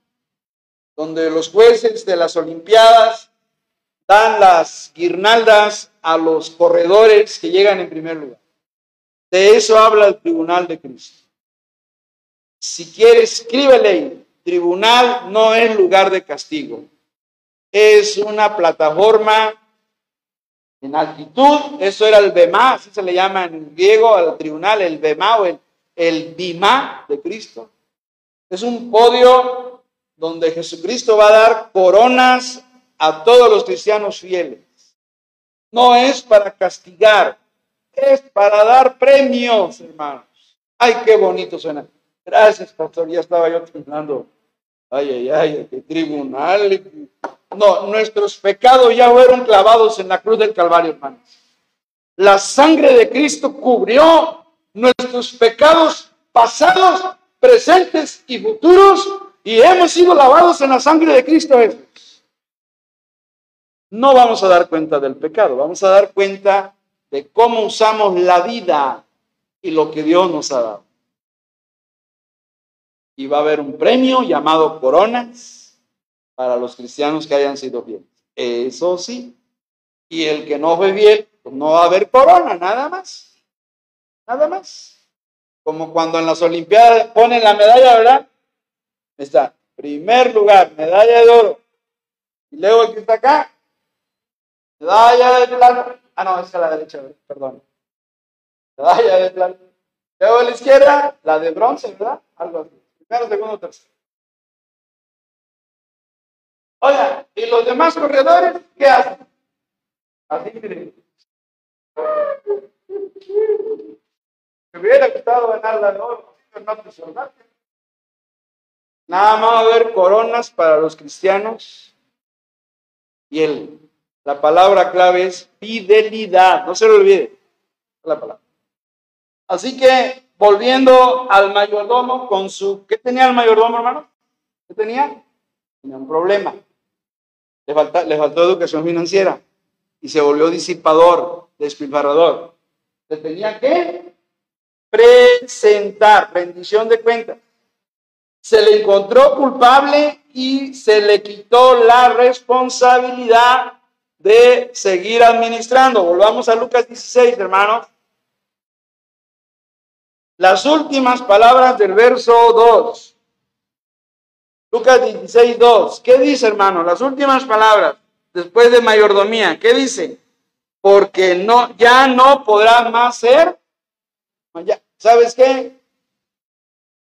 donde los jueces de las Olimpiadas dan las guirnaldas a los corredores que llegan en primer lugar. De eso habla el Tribunal de Cristo. Si quieres, escríbele, tribunal no es lugar de castigo, es una plataforma en altitud, eso era el Bema, así se le llama en griego al tribunal, el Bema o el, el de Cristo. Es un podio donde Jesucristo va a dar coronas a todos los cristianos fieles. No es para castigar, es para dar premios, hermanos. Ay, qué bonito suena. Gracias, pastor, ya estaba yo temblando. Ay, ay, ay, qué tribunal. No, nuestros pecados ya fueron clavados en la cruz del Calvario, hermanos. La sangre de Cristo cubrió nuestros pecados pasados, presentes y futuros y hemos sido lavados en la sangre de Cristo No vamos a dar cuenta del pecado, vamos a dar cuenta de cómo usamos la vida y lo que Dios nos ha dado. Y va a haber un premio llamado coronas para los cristianos que hayan sido fieles. Eso sí. Y el que no fue fiel, pues no va a haber corona, nada más. Nada más. Como cuando en las Olimpiadas ponen la medalla, ¿verdad? Está, primer lugar, medalla de oro. Y luego el que está acá, medalla de plata. Ah, no, es a la derecha, perdón. Medalla de plata. Luego a la izquierda, la de bronce, ¿verdad? Algo así. Segundo, tercero. Oiga, ¿y los demás corredores qué hacen? Así que me hubiera gustado ganar la oro, no Nada más va a haber coronas para los cristianos y el La palabra clave es fidelidad. No se lo olvide. La palabra. Así que, volviendo al mayordomo con su... ¿Qué tenía el mayordomo, hermano? ¿Qué tenía? Tenía un problema. Le, falta, le faltó educación financiera y se volvió disipador, despilfarrador. Se tenía que presentar, rendición de cuentas. Se le encontró culpable y se le quitó la responsabilidad de seguir administrando. Volvamos a Lucas 16, hermanos. Las últimas palabras del verso 2. Lucas 16, 2. ¿Qué dice, hermano? Las últimas palabras después de mayordomía. ¿Qué dice? Porque no, ya no podrás más ser. ¿Sabes qué?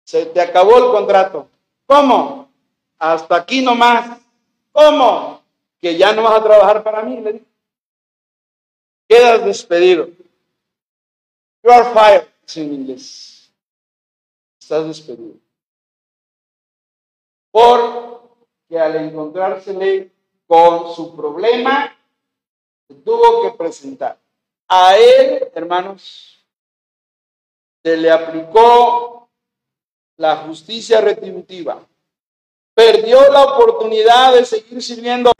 Se te acabó el contrato. ¿Cómo? Hasta aquí nomás. ¿Cómo? Que ya no vas a trabajar para mí, le Quedas despedido. You are fired, en inglés. Estás despedido. Porque al encontrársele con su problema, tuvo que presentar. A él, hermanos, se le aplicó la justicia retributiva. Perdió la oportunidad de seguir sirviendo.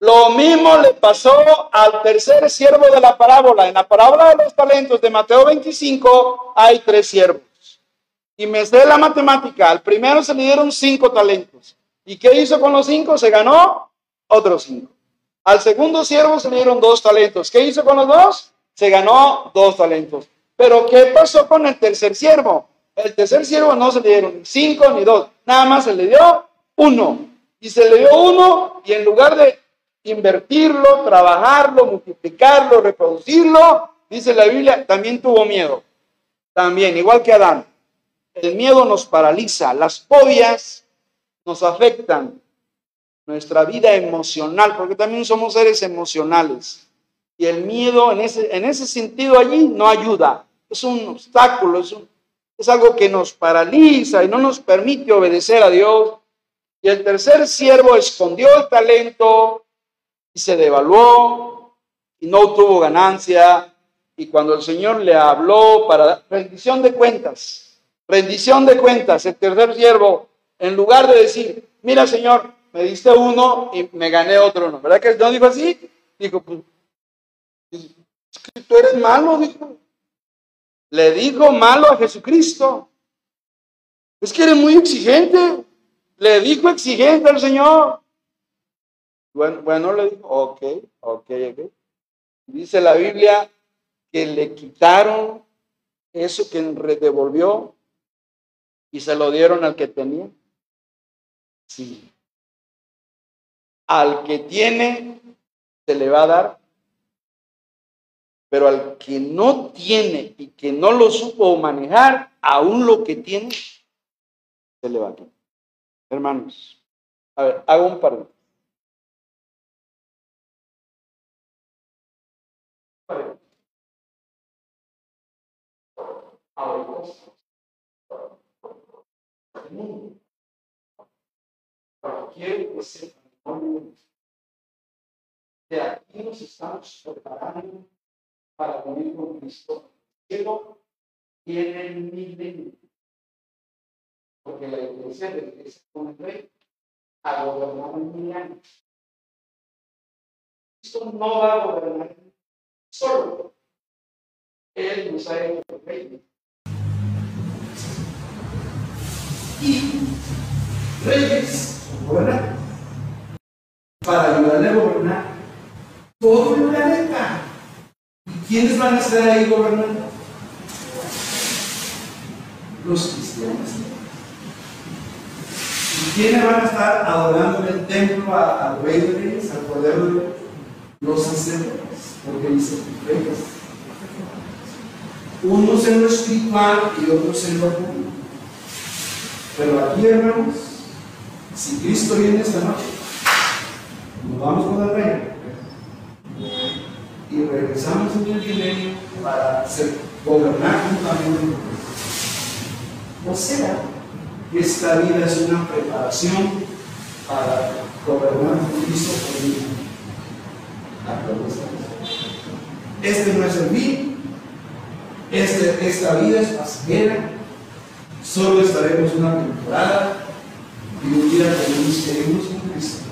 Lo mismo le pasó al tercer siervo de la parábola. En la parábola de los talentos de Mateo 25 hay tres siervos. Y me sé la matemática. Al primero se le dieron cinco talentos. ¿Y qué hizo con los cinco? Se ganó otros cinco. Al segundo siervo se le dieron dos talentos. ¿Qué hizo con los dos? Se ganó dos talentos. Pero ¿qué pasó con el tercer siervo? El tercer siervo no se le dieron cinco ni dos, nada más se le dio uno. Y se le dio uno y en lugar de invertirlo, trabajarlo, multiplicarlo, reproducirlo, dice la Biblia, también tuvo miedo. También, igual que Adán. El miedo nos paraliza. Las fobias nos afectan nuestra vida emocional, porque también somos seres emocionales. Y el miedo en ese, en ese sentido allí no ayuda, es un obstáculo, es, es algo que nos paraliza y no nos permite obedecer a Dios. Y el tercer siervo escondió el talento se devaluó y no tuvo ganancia. Y cuando el Señor le habló para rendición de cuentas, rendición de cuentas, el tercer siervo en lugar de decir, mira Señor, me diste uno y me gané otro ¿no? ¿Verdad que no dijo así? Dijo, pues, es que tú eres malo, dijo. Le dijo malo a Jesucristo. Es que eres muy exigente. Le dijo exigente al Señor. Bueno, bueno le dijo, ok, ok, ok. Dice la Biblia que le quitaron eso que devolvió y se lo dieron al que tenía. Sí. Al que tiene, se le va a dar. Pero al que no tiene y que no lo supo manejar, aún lo que tiene, se le va a dar. Hermanos, a ver, hago un par de. Ahora, quiero que sepan de aquí nos estamos preparando para vivir con Cristo. Cielo tiene el milenio. Porque la iglesia regresa con el rey a gobernar en mil años. Cristo no va a gobernar solo. Él nos ha hecho rey. Y reyes gobernar. Para ayudarle a gobernar todo el planeta. ¿Y quiénes van a estar ahí gobernando? Los cristianos. ¿Y quiénes van a estar adorando en el templo al Rey de Reyes, al Cordero de? Los sacerdotes, porque dice reyes. Unos en lo espiritual y otros en lo público. Pero aquí, hermanos, si Cristo viene esta noche, nos vamos con el reino y regresamos en el milenio para gobernar juntamente con ¿No será que esta vida es una preparación para gobernar con Cristo por mí? Este no es el fin. Este, esta vida es pasajera Solo estaremos una temporada y un día queremos con Cristo.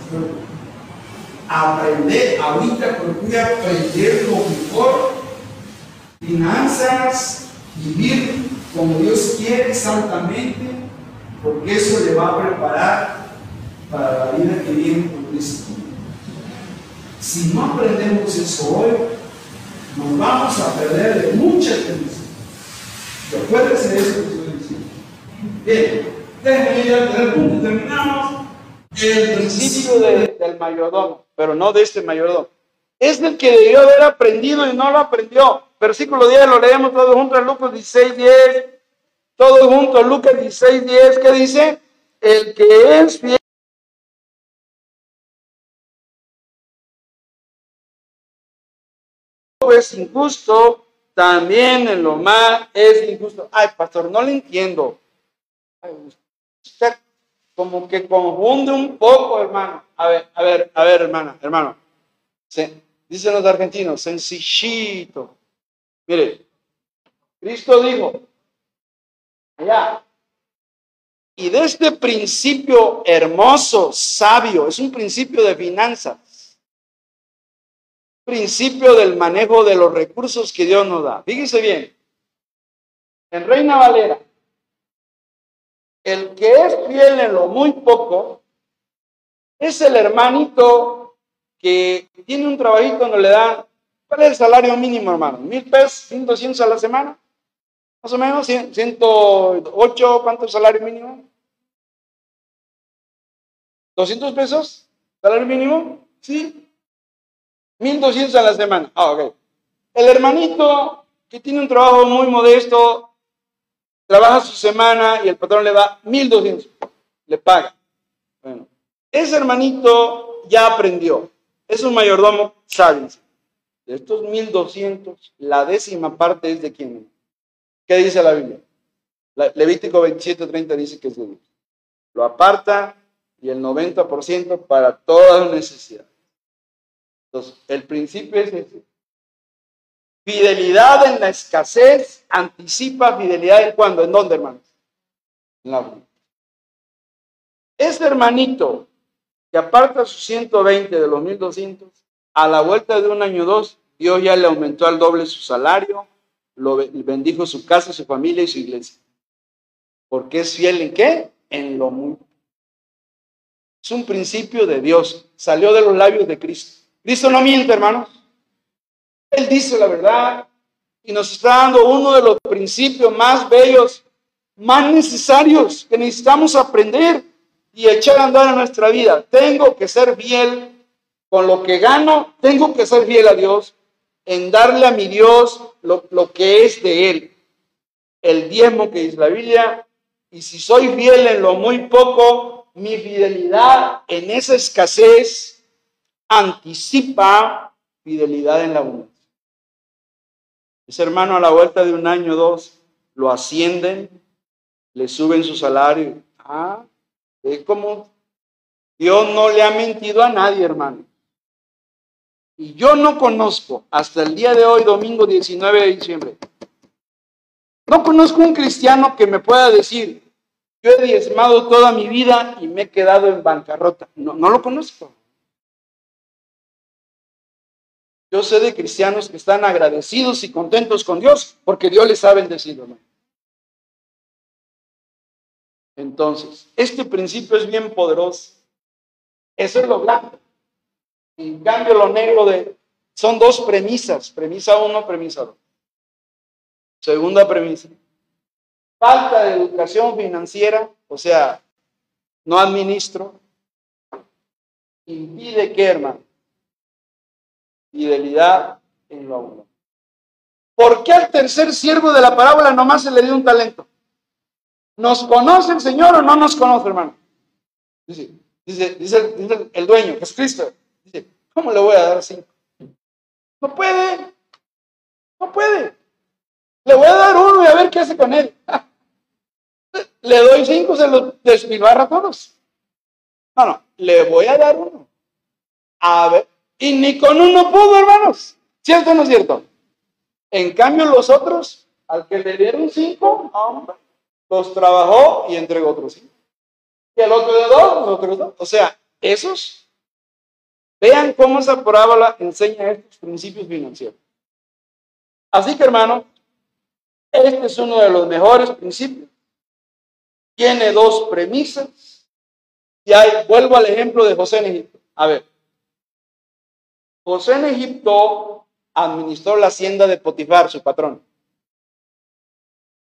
Aprender, ahorita procure aprender lo mejor, finanzas, vivir como Dios quiere santamente, porque eso le va a preparar para la vida que viene con Cristo. Si no aprendemos eso hoy, nos vamos a perder de muchas bendiciones. Recuérdense de eso que. Bien, al tercer punto, terminamos. El principio de- del mayordomo, pero no de este mayordomo. Es del que debió haber aprendido y no lo aprendió. Versículo 10, lo leemos todos juntos, Lucas 16, 10. Todos juntos, Lucas 16, 10. ¿Qué dice? El que es fiel. es injusto, también en lo más es injusto. Ay, pastor, no le entiendo. Usted como que confunde un poco, hermano. A ver, a ver, a ver, hermana, hermano. Se- dicen los argentinos, sencillito. Mire, Cristo dijo, allá, y de este principio hermoso, sabio, es un principio de finanzas, principio del manejo de los recursos que Dios nos da. Fíjese bien, en Reina Valera, el que es fiel en lo muy poco es el hermanito que tiene un trabajito donde le dan, ¿cuál es el salario mínimo, hermano? ¿Mil pesos? ¿Mil doscientos a la semana? Más o menos, cien- 108, ¿cuánto es el salario mínimo? ¿200 pesos? ¿Salario mínimo? Sí. 1200 a la semana. Ah, ok. El hermanito que tiene un trabajo muy modesto, trabaja su semana y el patrón le da 1200, le paga. Bueno, ese hermanito ya aprendió, es un mayordomo sabio. De estos 1200, la décima parte es de quién. ¿Qué dice la Biblia? Levítico 27:30 dice que es de Dios. Lo aparta y el 90% para toda necesidad. Entonces, el principio es ese. Fidelidad en la escasez anticipa fidelidad en cuando, ¿en dónde, hermanos? En la vida. Ese hermanito que aparta sus 120 de los 1200, a la vuelta de un año o dos, Dios ya le aumentó al doble su salario, lo be- bendijo su casa, su familia y su iglesia. Porque es fiel en qué? En lo muy. Es un principio de Dios, salió de los labios de Cristo. Cristo no miente, hermanos. Él dice la verdad y nos está dando uno de los principios más bellos, más necesarios que necesitamos aprender y echar a andar en nuestra vida. Tengo que ser fiel con lo que gano, tengo que ser fiel a Dios en darle a mi Dios lo, que es de Él. El diezmo que dice la Biblia, y si soy fiel en lo muy poco, mi fidelidad en esa escasez anticipa fidelidad en la abundancia. Ese hermano a la vuelta de un año o dos lo ascienden, le suben su salario. Ah, es como Dios no le ha mentido a nadie, hermano. Y yo no conozco hasta el día de hoy, domingo 19 de diciembre, no conozco un cristiano que me pueda decir, yo he diezmado toda mi vida y me he quedado en bancarrota. No, no lo conozco. Yo sé de cristianos que están agradecidos y contentos con Dios porque Dios les ha bendecido. hermano. Entonces, este principio es bien poderoso. Eso es lo blanco. En cambio, lo negro de, son dos premisas. Premisa uno, premisa dos. Segunda premisa. Falta de educación financiera, o sea, no administro. Impide que, hermano, fidelidad en lo abundante. ¿Por qué al tercer siervo de la parábola nomás se le dio un talento? ¿Nos conoce el Señor o no nos conoce, hermano? Dice, dice, dice, el dueño, Jesucristo. Dice, ¿cómo le voy a dar cinco? No puede. No puede. Le voy a dar uno y a ver qué hace con él. *laughs* Le doy cinco, se los despilbarra a todos. No, no, le voy a dar uno. A ver, y ni con uno pudo, hermanos. ¿Cierto o no es cierto? En cambio, los otros, al que le dieron cinco, los trabajó y entregó otros cinco. Y el otro de dos, los otros dos. O sea, esos, vean cómo esa parábola enseña estos principios financieros. Así que, hermano, este es uno de los mejores principios. Tiene dos premisas. Y ahí vuelvo al ejemplo de José en Egipto. A ver, José en Egipto administró la hacienda de Potifar, su patrón.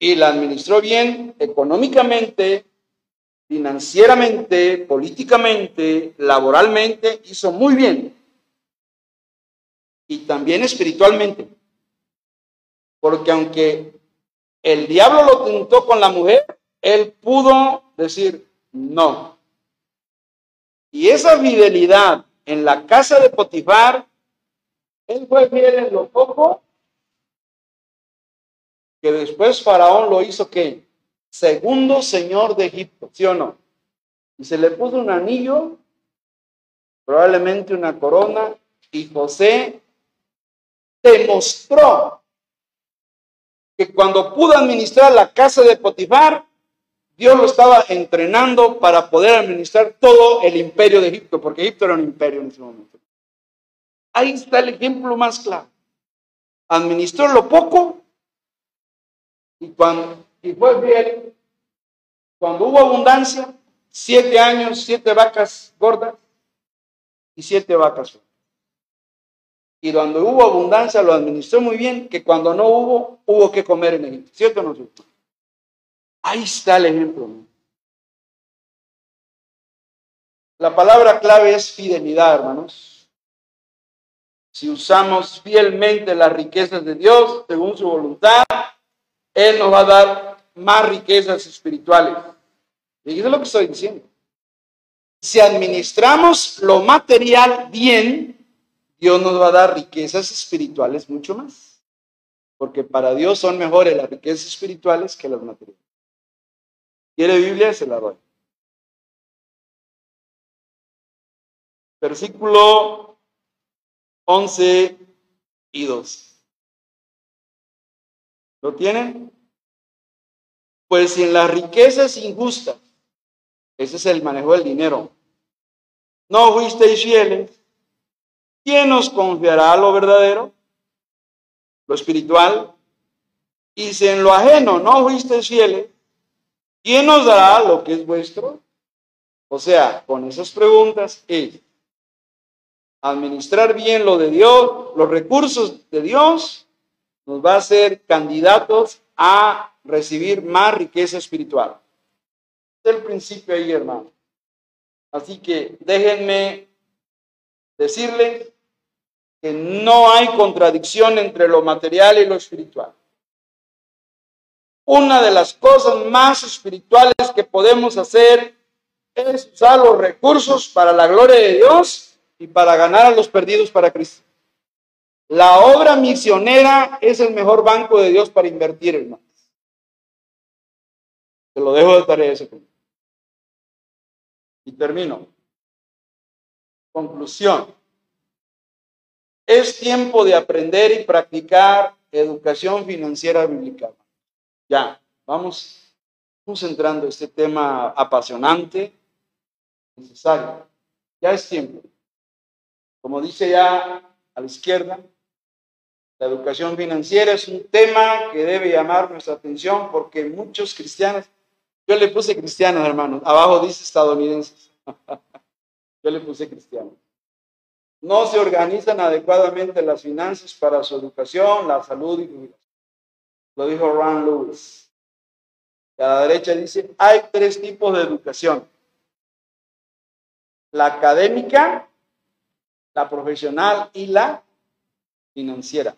Y la administró bien económicamente, financieramente, políticamente, laboralmente, hizo muy bien. Y también espiritualmente. Porque aunque el diablo lo tentó con la mujer, él pudo decir no. Y esa fidelidad en la casa de Potifar, él fue fiel en lo poco, que después Faraón lo hizo que segundo señor de Egipto, ¿sí o no? Y se le puso un anillo, probablemente una corona, y José demostró que cuando pudo administrar la casa de Potifar, Dios lo estaba entrenando para poder administrar todo el imperio de Egipto, porque Egipto era un imperio en ese momento. Ahí está el ejemplo más claro. Administró lo poco y, cuando, y fue bien. Cuando hubo abundancia, siete años, siete vacas gordas y siete vacas. Y cuando hubo abundancia lo administró muy bien, que cuando no hubo, hubo que comer en Egipto. ¿Cierto o no cierto? Ahí está el ejemplo. La palabra clave es fidelidad, hermanos. Si usamos fielmente las riquezas de Dios según su voluntad, Él nos va a dar más riquezas espirituales. Y eso es lo que estoy diciendo. Si administramos lo material bien, Dios nos va a dar riquezas espirituales mucho más. Porque para Dios son mejores las riquezas espirituales que las materiales. ¿Quiere Biblia? Se la doy. Versículo 11 y 2. ¿Lo tienen? Pues si en las riquezas injustas, ese es el manejo del dinero, no fuisteis fieles, ¿Quién nos confiará lo verdadero? Lo espiritual. Y si en lo ajeno no fuiste fieles, ¿quién nos dará lo que es vuestro? O sea, con esas preguntas es administrar bien lo de Dios, los recursos de Dios, nos va a hacer candidatos a recibir más riqueza espiritual. Es el principio ahí, hermano. Así que déjenme decirle que no hay contradicción entre lo material y lo espiritual. Una de las cosas más espirituales que podemos hacer es usar los recursos para la gloria de Dios y para ganar a los perdidos para Cristo. La obra misionera es el mejor banco de Dios para invertir, hermanos. Te lo dejo de tarea ese punto. Y termino. Conclusión. Es tiempo de aprender y practicar educación financiera bíblica. Ya, vamos concentrando este tema apasionante, necesario. Ya es tiempo. Como dice ya a la izquierda, la educación financiera es un tema que debe llamar nuestra atención porque muchos cristianos, yo le puse cristianos, hermanos, abajo dice estadounidenses. *laughs* yo le puse cristianos no se organizan adecuadamente las finanzas para su educación, la salud y jubilación. Lo dijo Ron Lewis. a la derecha dice, hay tres tipos de educación. La académica, la profesional y la financiera.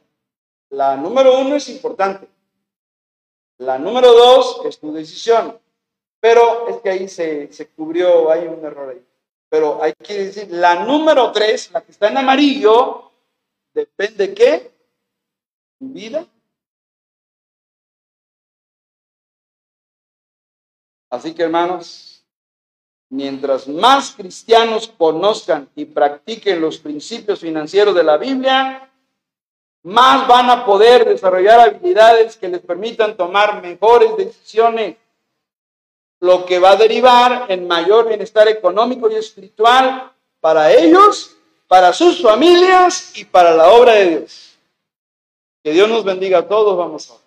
La número uno es importante. La número dos es tu decisión. Pero es que ahí se, se cubrió, hay un error ahí. Pero hay que decir, la número tres, la que está en amarillo, depende de qué? Vida. Así que hermanos, mientras más cristianos conozcan y practiquen los principios financieros de la Biblia, más van a poder desarrollar habilidades que les permitan tomar mejores decisiones, lo que va a derivar en mayor bienestar económico y espiritual para ellos, para sus familias y para la obra de Dios. Que Dios nos bendiga a todos, vamos a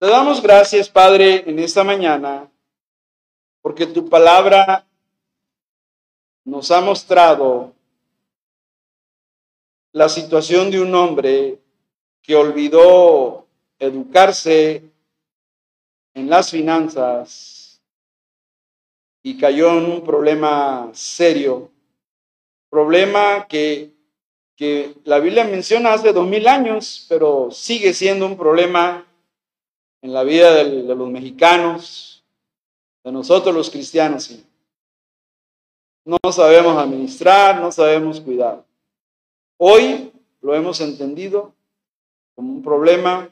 Te damos gracias, Padre, en esta mañana, porque tu palabra nos ha mostrado la situación de un hombre que olvidó educarse en las finanzas y cayó en un problema serio, problema que, que la Biblia menciona hace dos mil años, pero sigue siendo un problema en la vida de, los mexicanos, de nosotros los cristianos. No sabemos administrar, no sabemos cuidar. Hoy lo hemos entendido como un problema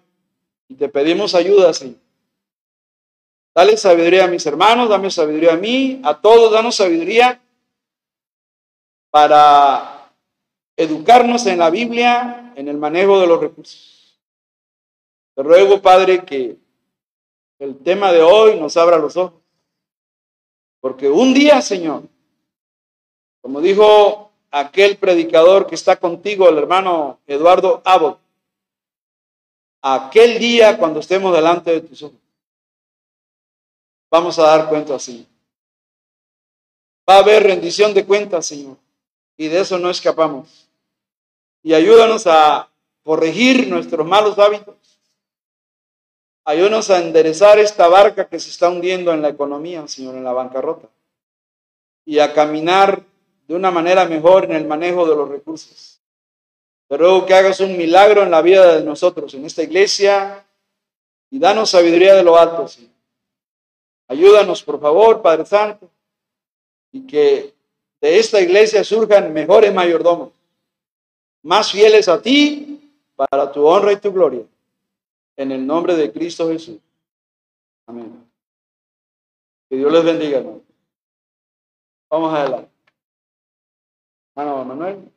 y te pedimos ayuda, Señor. Dale sabiduría a mis hermanos, dame sabiduría a mí, a todos, danos sabiduría para educarnos en la Biblia, en el manejo de los recursos. Te ruego, Padre, que el tema de hoy nos abra los ojos. Porque un día, Señor, como dijo aquel predicador que está contigo, el hermano Eduardo Abbott, aquel día cuando estemos delante de tus ojos, vamos a dar cuenta así. Va a haber rendición de cuentas, Señor, y de eso no escapamos. Y ayúdanos a corregir nuestros malos hábitos. Ayúdanos a enderezar esta barca que se está hundiendo en la economía, Señor, en la bancarrota. Y a caminar de una manera mejor en el manejo de los recursos. Te ruego que hagas un milagro en la vida de nosotros, en esta iglesia, y danos sabiduría de lo alto, Señor. Ayúdanos, por favor, Padre Santo, y que de esta iglesia surjan mejores mayordomos, más fieles a ti, para tu honra y tu gloria. En el nombre de Cristo Jesús. Amén. Que Dios les bendiga, hermano. Vamos adelante. Hermano Manuel.